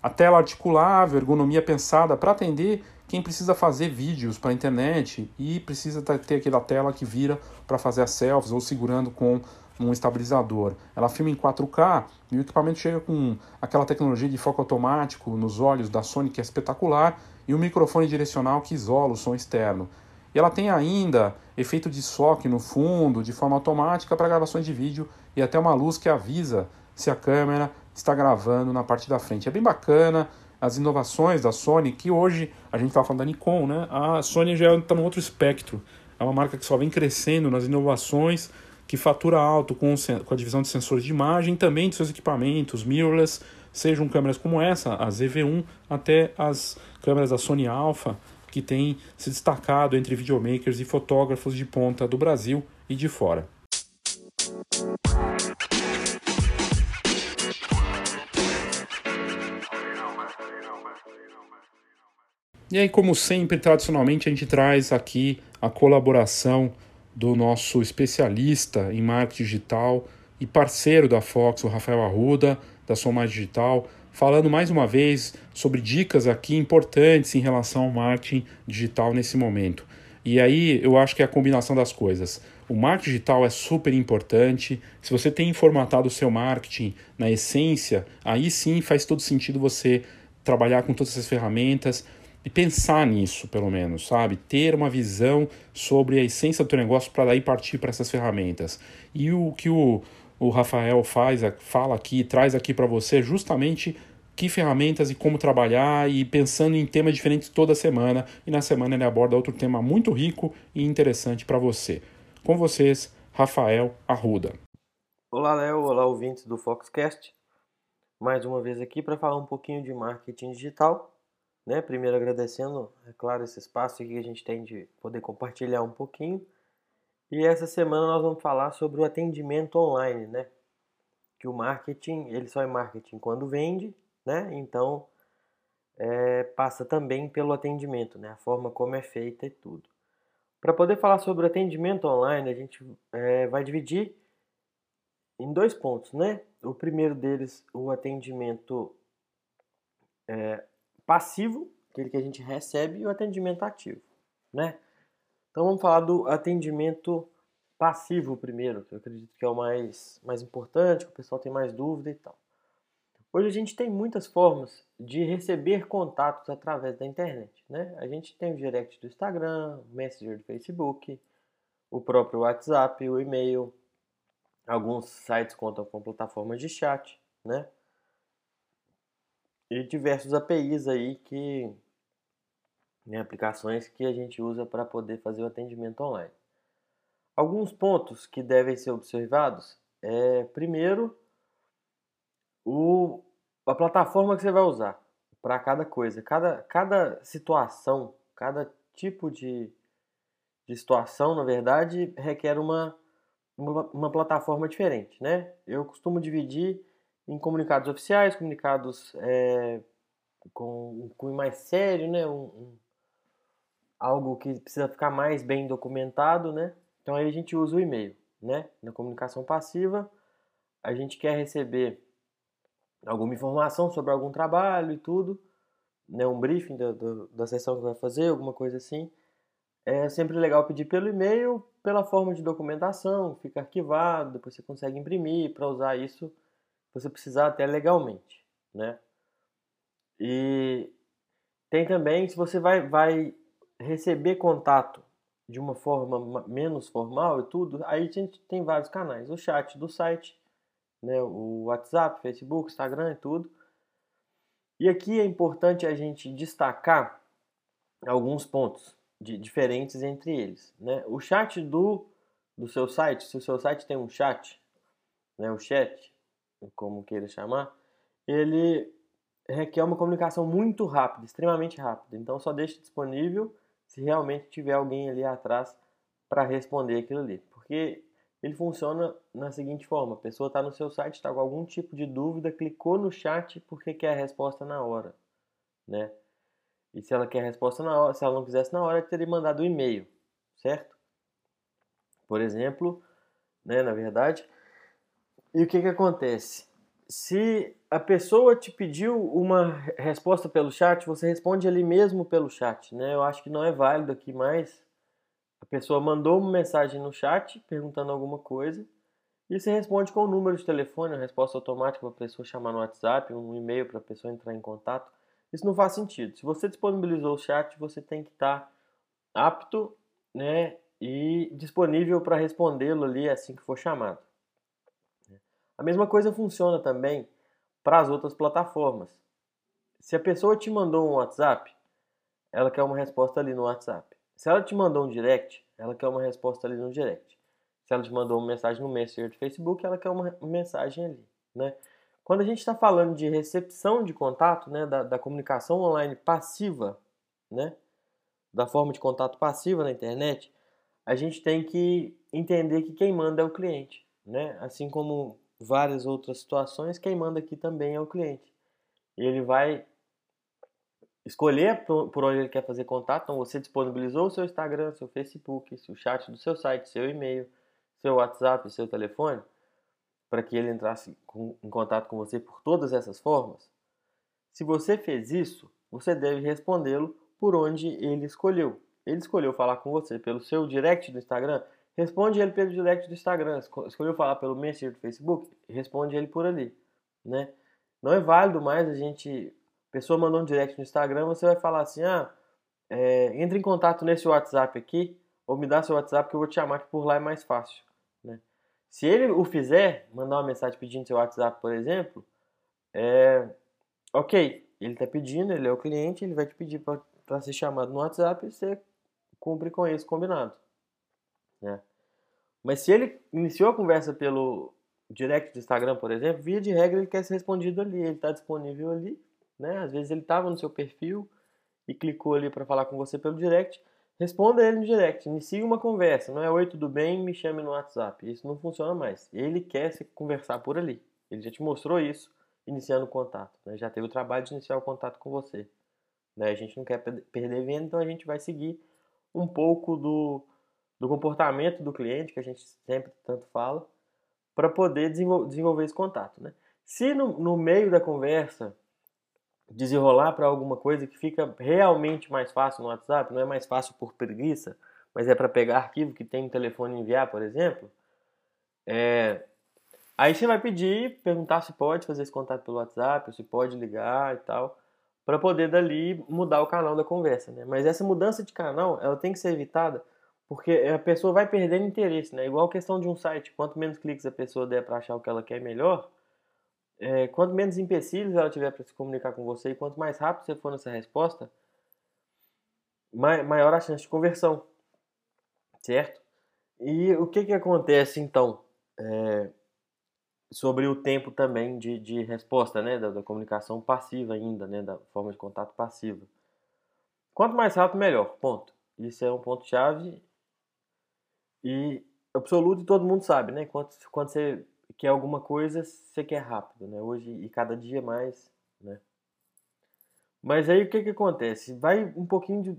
A tela articulável, ergonomia pensada para atender quem precisa fazer vídeos para a internet e precisa ter aquela tela que vira para fazer as selfies ou segurando com um estabilizador. Ela filma em 4K e o equipamento chega com aquela tecnologia de foco automático nos olhos da Sony que é espetacular e um microfone direcional que isola o som externo. E ela tem ainda efeito de soque no fundo de forma automática para gravações de vídeo e até uma luz que avisa se a câmera está gravando na parte da frente. É bem bacana as inovações da Sony, que hoje a gente está falando da Nikon, né? A Sony já está no outro espectro. É uma marca que só vem crescendo nas inovações, que fatura alto com, com a divisão de sensores de imagem, também de seus equipamentos, mirrorless, sejam câmeras como essa, a ZV1, até as câmeras da Sony Alpha, que tem se destacado entre videomakers e fotógrafos de ponta do Brasil e de fora. E aí, como sempre, tradicionalmente, a gente traz aqui a colaboração do nosso especialista em marketing digital e parceiro da Fox, o Rafael Arruda, da Som Digital, falando mais uma vez sobre dicas aqui importantes em relação ao marketing digital nesse momento. E aí eu acho que é a combinação das coisas. O marketing digital é super importante. Se você tem formatado o seu marketing na essência, aí sim faz todo sentido você trabalhar com todas essas ferramentas, e pensar nisso, pelo menos, sabe? Ter uma visão sobre a essência do teu negócio para daí partir para essas ferramentas. E o que o, o Rafael faz, fala aqui, traz aqui para você é justamente que ferramentas e como trabalhar e pensando em temas diferentes toda semana. E na semana ele aborda outro tema muito rico e interessante para você. Com vocês, Rafael Arruda. Olá, Léo. Olá, ouvintes do Foxcast. Mais uma vez aqui para falar um pouquinho de marketing digital né? Primeiro agradecendo, é claro, esse espaço que a gente tem de poder compartilhar um pouquinho. E essa semana nós vamos falar sobre o atendimento online, né? Que o marketing, ele só é marketing quando vende, né? Então, é, passa também pelo atendimento, né? A forma como é feita e tudo. Para poder falar sobre o atendimento online, a gente é, vai dividir em dois pontos, né? O primeiro deles, o atendimento é, passivo, aquele que a gente recebe, e o atendimento ativo, né? Então vamos falar do atendimento passivo primeiro, que eu acredito que é o mais, mais importante, que o pessoal tem mais dúvida e tal. Hoje a gente tem muitas formas de receber contatos através da internet, né? A gente tem o direct do Instagram, o Messenger do Facebook, o próprio WhatsApp, o e-mail, alguns sites contam com plataformas de chat, né? E diversos APIs aí que né, aplicações que a gente usa para poder fazer o atendimento online. Alguns pontos que devem ser observados é, primeiro, o, a plataforma que você vai usar para cada coisa. Cada, cada situação, cada tipo de, de situação, na verdade, requer uma, uma, uma, plataforma diferente. Né? Eu costumo dividir em comunicados oficiais, comunicados é, com, com mais sério, né? Um, um, algo que precisa ficar mais bem documentado, né? Então aí a gente usa o e-mail, né? Na comunicação passiva, a gente quer receber alguma informação sobre algum trabalho e tudo, né, um briefing da, da, da sessão que vai fazer, alguma coisa assim. É sempre legal pedir pelo e-mail, pela forma de documentação, fica arquivado, depois você consegue imprimir para usar isso, você precisar até legalmente, né? E tem também, se você vai, vai receber contato de uma forma menos formal e tudo, aí a gente tem vários canais. O chat do site, né, o WhatsApp, Facebook, Instagram e tudo. E aqui é importante a gente destacar alguns pontos de, diferentes entre eles. Né? O chat do, do seu site, se o seu site tem um chat, né, o chat, como queira chamar, ele requer uma comunicação muito rápida, extremamente rápida. Então só deixe disponível se realmente tiver alguém ali atrás para responder aquilo ali. Porque ele funciona na seguinte forma: a pessoa está no seu site, está com algum tipo de dúvida, clicou no chat porque quer a resposta na hora, né? E se ela quer a resposta na hora, se ela não quisesse na hora, teria mandado um e-mail, certo? Por exemplo, né, na verdade. E o que que acontece? Se a pessoa te pediu uma resposta pelo chat, você responde ali mesmo pelo chat, né? Eu acho que não é válido aqui mais a pessoa mandou uma mensagem no chat perguntando alguma coisa e você responde com o número de telefone, a resposta automática para a pessoa chamar no WhatsApp, um e-mail para a pessoa entrar em contato. Isso não faz sentido. Se você disponibilizou o chat, você tem que estar apto né, e disponível para respondê-lo ali assim que for chamado. A mesma coisa funciona também para as outras plataformas. Se a pessoa te mandou um WhatsApp, ela quer uma resposta ali no WhatsApp. Se ela te mandou um direct, ela quer uma resposta ali no direct. Se ela te mandou uma mensagem no Messenger do Facebook, ela quer uma mensagem ali, né? Quando a gente está falando de recepção de contato, né, da, da, comunicação online passiva, né, da forma de contato passiva na internet, a gente tem que entender que quem manda é o cliente, né? Assim como várias outras situações, quem manda aqui também é o cliente. Ele vai escolher por onde ele quer fazer contato. Então, você disponibilizou o seu Instagram, seu Facebook, o chat do seu site, seu e-mail, seu WhatsApp, seu telefone, para que ele entrasse em contato com você por todas essas formas. Se você fez isso, você deve respondê-lo por onde ele escolheu. Ele escolheu falar com você pelo seu direct do Instagram, responde ele pelo direct do Instagram. Escolheu falar pelo Messenger do Facebook, responde ele por ali, né? Não é válido mais a gente pessoa mandou um direct no Instagram, você vai falar assim: ah, é, entre em contato nesse WhatsApp aqui, ou me dá seu WhatsApp que eu vou te chamar, que por lá é mais fácil. Né? Se ele o fizer, mandar uma mensagem pedindo seu WhatsApp, por exemplo, é, ok, ele está pedindo, ele é o cliente, ele vai te pedir para ser chamado no WhatsApp e você cumpre com isso combinado. Né? Mas se ele iniciou a conversa pelo direct do Instagram, por exemplo, via de regra ele quer ser respondido ali, ele está disponível ali, né? Às vezes ele estava no seu perfil e clicou ali para falar com você pelo direct. Responda ele no direct, inicie uma conversa. Não é oi, tudo bem? Me chame no WhatsApp. Isso não funciona mais. Ele quer se conversar por ali. Ele já te mostrou isso iniciando o contato. Né? Já teve o trabalho de iniciar o contato com você. Né? A gente não quer perder venda, então a gente vai seguir um pouco do, do comportamento do cliente, que a gente sempre tanto fala, para poder desenvolver esse contato. Né? Se no, no meio da conversa desenrolar para alguma coisa que fica realmente mais fácil no WhatsApp, não é mais fácil por preguiça, mas é para pegar arquivo que tem no telefone e enviar, por exemplo, é, Aí você vai pedir, perguntar se pode fazer esse contato pelo WhatsApp, se pode ligar e tal, para poder dali mudar o canal da conversa, né? Mas essa mudança de canal, ela tem que ser evitada porque a pessoa vai perdendo interesse, né? Igual a questão de um site, quanto menos cliques a pessoa der para achar o que ela quer melhor, é, quanto menos empecilhos ela tiver para se comunicar com você e quanto mais rápido você for nessa resposta, maior a chance de conversão, certo? E o que que acontece então? É, sobre o tempo também de, de resposta, né, da, da, comunicação passiva ainda, né, da forma de contato passiva. Quanto mais rápido, melhor, ponto. Isso é um ponto-chave e absoluto todo mundo sabe, né, quando, quando você quer alguma coisa, você quer rápido, né, hoje e cada dia mais, né. Mas aí o que que acontece? Vai um pouquinho de,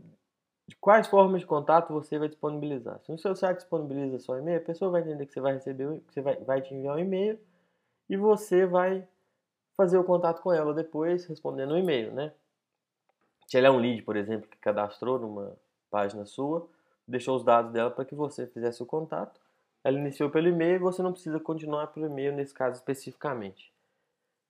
de quais formas de contato você vai disponibilizar. Se o seu site disponibiliza só e-mail, a pessoa vai entender que você vai receber, que você vai, vai te enviar um e-mail e você vai fazer o contato com ela depois, respondendo o um e-mail, né? Se ela é um lead, por exemplo, que cadastrou numa página sua, deixou os dados dela para que você fizesse o contato. Ela iniciou pelo e-mail e você não precisa continuar pelo e-mail nesse caso especificamente.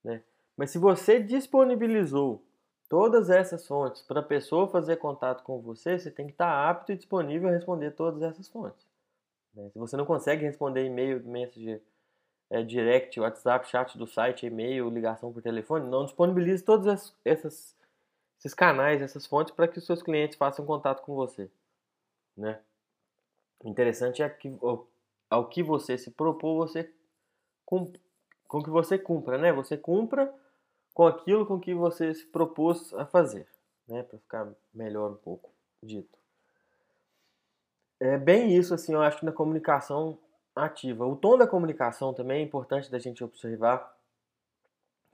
Né? Mas se você disponibilizou todas essas fontes para a pessoa fazer contato com você, você tem que estar apto e disponível a responder todas essas fontes. Né? Se você não consegue responder e-mail, Messenger, é, direct, WhatsApp, chat do site, e-mail, ligação por telefone, não disponibilize todos essas, esses canais, essas fontes para que os seus clientes façam contato com você. Né? O interessante é que ao que você se propôs, você com, com que você cumpra, né? Você cumpra com aquilo com que você se propôs a fazer, né? Para ficar melhor um pouco dito. É bem isso, assim, eu acho que na comunicação ativa. O tom da comunicação também é importante da gente observar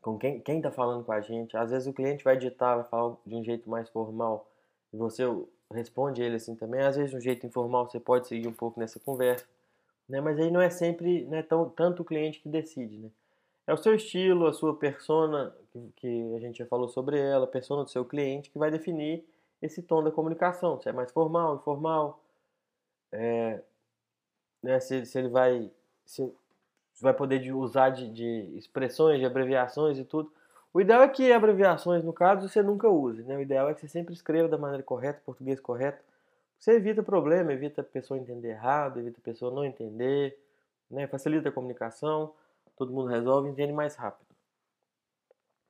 com quem está falando com a gente. Às vezes o cliente vai ditar, vai falar de um jeito mais formal e você responde ele assim também. Às vezes de um jeito informal você pode seguir um pouco nessa conversa, né? Mas aí não é sempre né, tão, tanto o cliente que decide, né? É o seu estilo, a sua persona, que, a gente já falou sobre ela, a persona do seu cliente, que vai definir esse tom da comunicação. Se é mais formal, informal, é, né, se, se ele vai se vai poder usar de, de, expressões, de abreviações e tudo. O ideal é que abreviações, no caso, você nunca use. Né? O ideal é que você sempre escreva da maneira correta, português correto. Você evita problema, evita a pessoa entender errado, evita a pessoa não entender, né? facilita a comunicação, todo mundo resolve entende mais rápido.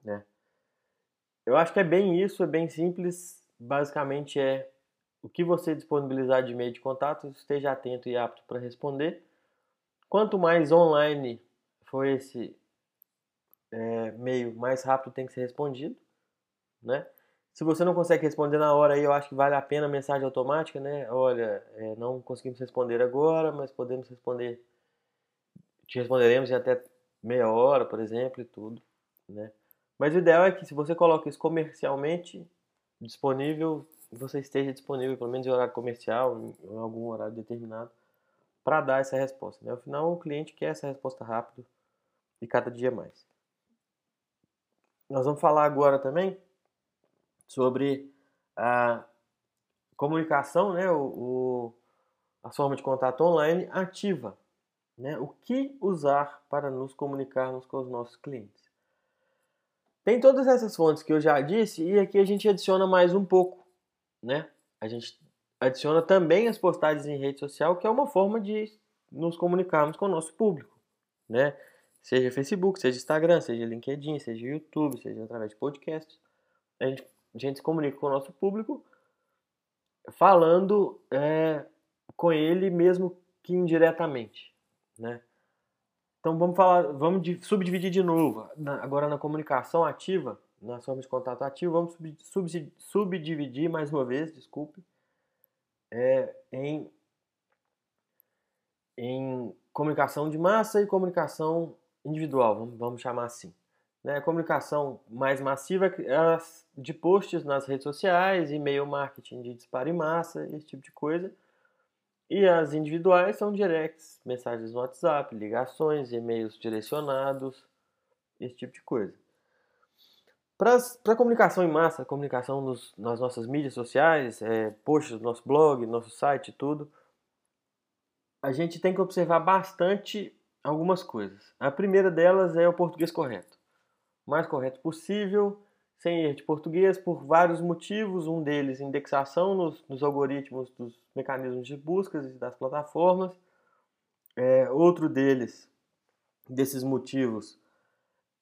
Né? Eu acho que é bem isso, é bem simples. Basicamente é o que você disponibilizar de meio de contato, esteja atento e apto para responder. Quanto mais online for esse é, meio, mais rápido tem que ser respondido, né? Se você não consegue responder na hora aí, eu acho que vale a pena a mensagem automática, né? Olha, é, não conseguimos responder agora, mas podemos responder, te responderemos em até meia hora, por exemplo, e tudo, né? Mas o ideal é que se você coloca isso comercialmente disponível, você esteja disponível, pelo menos em horário comercial, em algum horário determinado, para dar essa resposta. Né? Afinal, o cliente quer essa resposta rápido e cada dia mais. Nós vamos falar agora também sobre a comunicação, né? o, o a forma de contato online ativa. Né? O que usar para nos comunicarmos com os nossos clientes? Tem todas essas fontes que eu já disse e aqui a gente adiciona mais um pouco né? A gente adiciona também as postagens em rede social, que é uma forma de nos comunicarmos com o nosso público, né? Seja Facebook, seja Instagram, seja LinkedIn, seja YouTube, seja através de podcasts. A gente, a gente se comunica com o nosso público falando é, com ele mesmo que indiretamente, né? Então vamos falar, vamos subdividir de novo. agora na comunicação ativa, nós somos de contato ativo, vamos sub, sub, subdividir mais uma vez, desculpe, é, em, em comunicação de massa e comunicação individual, vamos, chamar assim. Né? Comunicação mais massiva é de posts nas redes sociais, e-mail marketing de disparo em massa, esse tipo de coisa. E as individuais são directs, mensagens no WhatsApp, ligações, e-mails direcionados, esse tipo de coisa. Para a comunicação em massa, comunicação nos, nas nossas mídias sociais, é, posts do nosso blog, nosso site tudo, a gente tem que observar bastante algumas coisas. A primeira delas é o português correto. O mais correto possível, sem erro de português, por vários motivos. Um deles, indexação nos, nos algoritmos dos mecanismos de buscas e das plataformas. É, outro deles, desses motivos,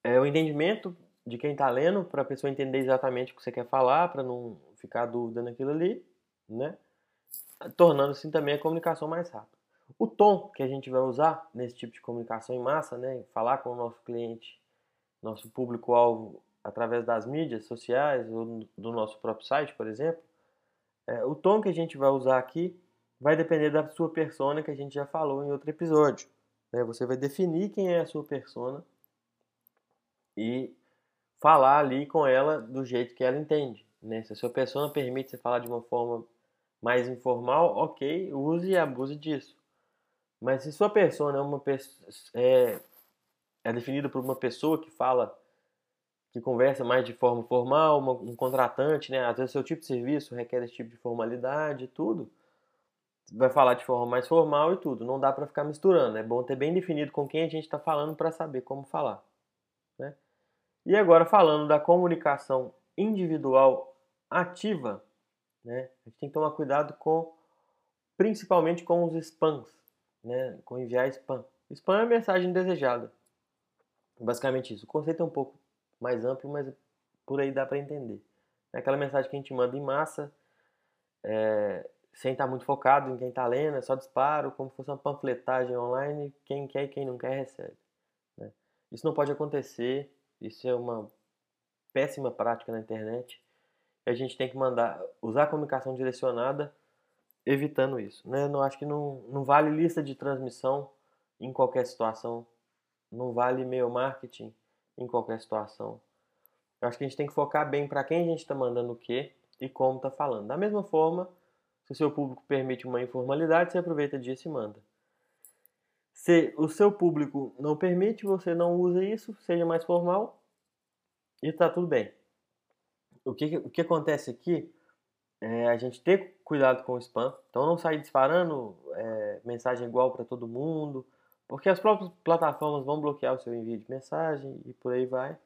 é o entendimento de quem está lendo, para a pessoa entender exatamente o que você quer falar, para não ficar dúvida naquilo ali, né? Tornando assim também a comunicação mais rápida. O tom que a gente vai usar nesse tipo de comunicação em massa, né? Falar com o nosso cliente, nosso público-alvo através das mídias sociais ou do nosso próprio site, por exemplo, é, o tom que a gente vai usar aqui vai depender da sua persona que a gente já falou em outro episódio. Né? Você vai definir quem é a sua persona e falar ali com ela do jeito que ela entende. Né? Se a sua persona permite você falar de uma forma mais informal, ok, use e abuse disso. Mas se sua persona é uma é, é definida por uma pessoa que fala, que conversa mais de forma formal, uma, um contratante, né? Às vezes seu tipo de serviço requer esse tipo de formalidade e tudo. Vai falar de forma mais formal e tudo. Não dá para ficar misturando. É bom ter bem definido com quem a gente está falando para saber como falar. Né? E agora falando da comunicação individual ativa, né? A gente tem que tomar cuidado com, principalmente com os spams, né? Com enviar spam. Spam é mensagem desejada. Basicamente isso. O conceito é um pouco mais amplo, mas por aí dá para entender. É aquela mensagem que a gente manda em massa, é, sem estar tá muito focado em quem está lendo, é só disparo, como se fosse uma panfletagem online, quem quer e quem não quer recebe. Né? Isso não pode acontecer, isso é uma péssima prática na internet. A gente tem que mandar, usar a comunicação direcionada evitando isso. Né? Não acho que não, não vale lista de transmissão em qualquer situação, não vale e-mail marketing em qualquer situação. Eu acho que a gente tem que focar bem para quem a gente está mandando o que e como está falando. Da mesma forma, se o seu público permite uma informalidade, você aproveita disso e manda. Se o seu público não permite, você não usa isso, seja mais formal e está tudo bem. O que, o que acontece aqui é a gente ter cuidado com o spam. Então não sair disparando é, mensagem igual para todo mundo, porque as próprias plataformas vão bloquear o seu envio de mensagem e por aí vai,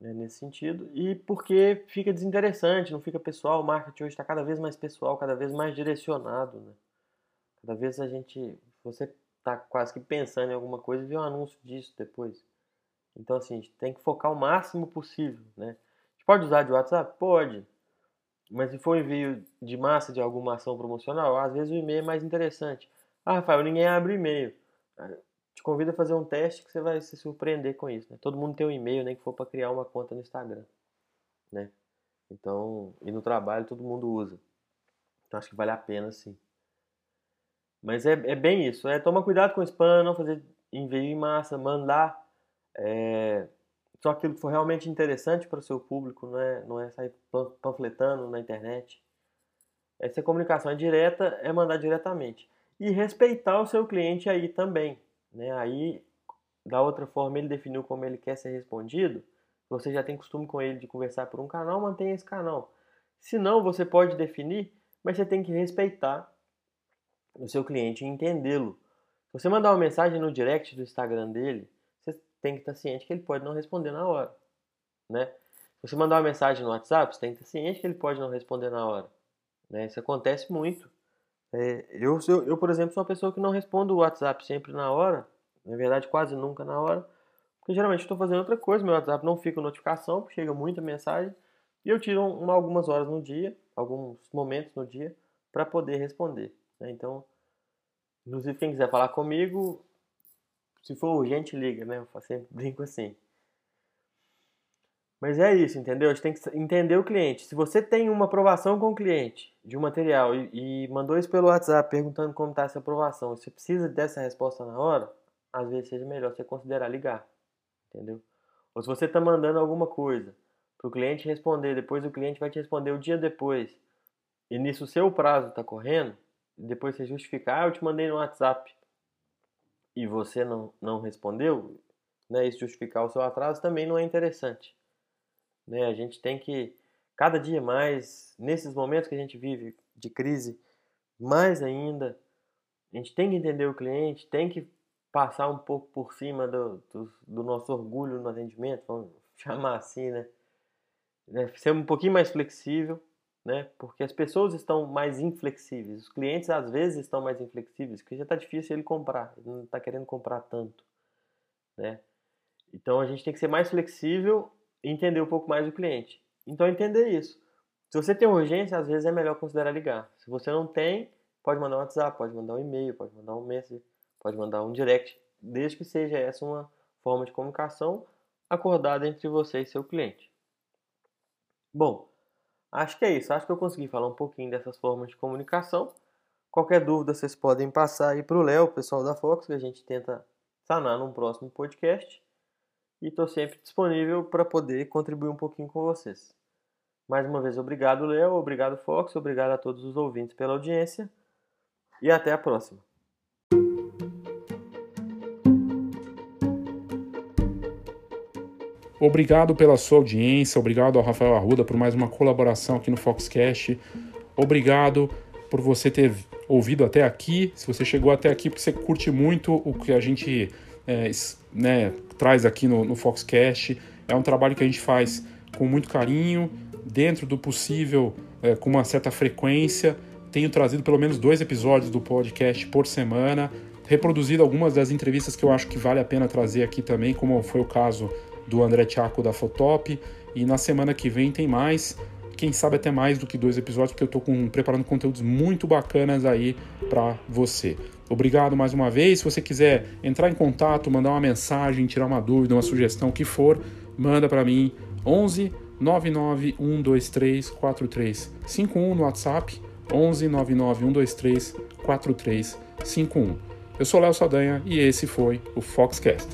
né, nesse sentido. E porque fica desinteressante, não fica pessoal. O marketing hoje está cada vez mais pessoal, cada vez mais direcionado. Né? Cada vez a gente. Você tá quase que pensando em alguma coisa e vê um anúncio disso depois. Então, assim, a gente tem que focar o máximo possível, né? A gente pode usar de WhatsApp? Pode. Mas se for envio de massa de alguma ação promocional, às vezes o e-mail é mais interessante. Ah, Rafael, ninguém abre e-mail. Ah, te convido a fazer um teste que você vai se surpreender com isso, né? Todo mundo tem um e-mail, nem que for para criar uma conta no Instagram, né? Então, e no trabalho todo mundo usa. Então acho que vale a pena, sim. Mas é, é bem isso. É tomar cuidado com o spam, não fazer envio em massa, mandar é, só aquilo que for realmente interessante para o seu público, não é, não é sair panfletando na internet. Essa comunicação é direta, é mandar diretamente. E respeitar o seu cliente aí também. Né? Aí, da outra forma, ele definiu como ele quer ser respondido. Você já tem costume com ele de conversar por um canal, mantenha esse canal. Se não, você pode definir, mas você tem que respeitar o seu cliente e entendê-lo. Se você mandar uma mensagem no direct do Instagram dele, tem que estar ciente que ele pode não responder na hora, né? Se você mandar uma mensagem no WhatsApp, você tem que estar ciente que ele pode não responder na hora, né? Isso acontece muito. É, eu, eu, eu, por exemplo, sou uma pessoa que não respondo o WhatsApp sempre na hora, na verdade quase nunca na hora, porque geralmente estou fazendo outra coisa, meu WhatsApp não fica notificação, porque chega muita mensagem, e eu tiro uma, algumas horas no dia, alguns momentos no dia, para poder responder. Né? Então, inclusive, quem quiser falar comigo, se for urgente, liga, né? Eu sempre brinco assim. Mas é isso, entendeu? A gente tem que entender o cliente. Se você tem uma aprovação com o cliente de um material e, e mandou isso pelo WhatsApp perguntando como está essa aprovação, e você precisa dessa resposta na hora, às vezes seja melhor você considerar ligar, entendeu? Ou se você está mandando alguma coisa para o cliente responder, depois o cliente vai te responder o dia depois, e nisso o seu prazo está correndo, depois você justificar, ah, eu te mandei no WhatsApp e você não, não respondeu, né, isso justificar o seu atraso também não é interessante. Né? A gente tem que, cada dia mais, nesses momentos que a gente vive de crise, mais ainda, a gente tem que entender o cliente, tem que passar um pouco por cima do, do, do nosso orgulho no atendimento, vamos chamar assim, né? É, ser um pouquinho mais flexível, né? Porque as pessoas estão mais inflexíveis, os clientes às vezes estão mais inflexíveis, porque já está difícil ele comprar, ele não está querendo comprar tanto, né? Então a gente tem que ser mais flexível e entender um pouco mais o cliente. Então entender isso. Se você tem urgência, às vezes é melhor considerar ligar. Se você não tem, pode mandar um WhatsApp, pode mandar um e-mail, pode mandar um message, pode mandar um direct, desde que seja essa uma forma de comunicação acordada entre você e seu cliente. Bom, acho que é isso. Acho que eu consegui falar um pouquinho dessas formas de comunicação. Qualquer dúvida vocês podem passar aí para o Léo, pessoal da Fox, que a gente tenta sanar num próximo podcast. E estou sempre disponível para poder contribuir um pouquinho com vocês. Mais uma vez, obrigado, Léo, obrigado, Fox, obrigado a todos os ouvintes pela audiência e até a próxima. Obrigado pela sua audiência, obrigado ao Rafael Arruda por mais uma colaboração aqui no Foxcast. Obrigado por você ter ouvido até aqui. Se você chegou até aqui porque você curte muito o que a gente é, né, traz aqui no, no Foxcast, é um trabalho que a gente faz com muito carinho, dentro do possível, é, com uma certa frequência. Tenho trazido pelo menos dois episódios do podcast por semana, reproduzido algumas das entrevistas que eu acho que vale a pena trazer aqui também, como foi o caso do André Tchaco da Fotop. E na semana que vem tem mais, quem sabe até mais do que dois episódios, porque eu estou preparando conteúdos muito bacanas aí para você. Obrigado mais uma vez. Se você quiser entrar em contato, mandar uma mensagem, tirar uma dúvida, uma sugestão, o que for, manda para mim 11 99123 4351 no WhatsApp 11 99123 4351. Eu sou Léo Saldanha e esse foi o Foxcast.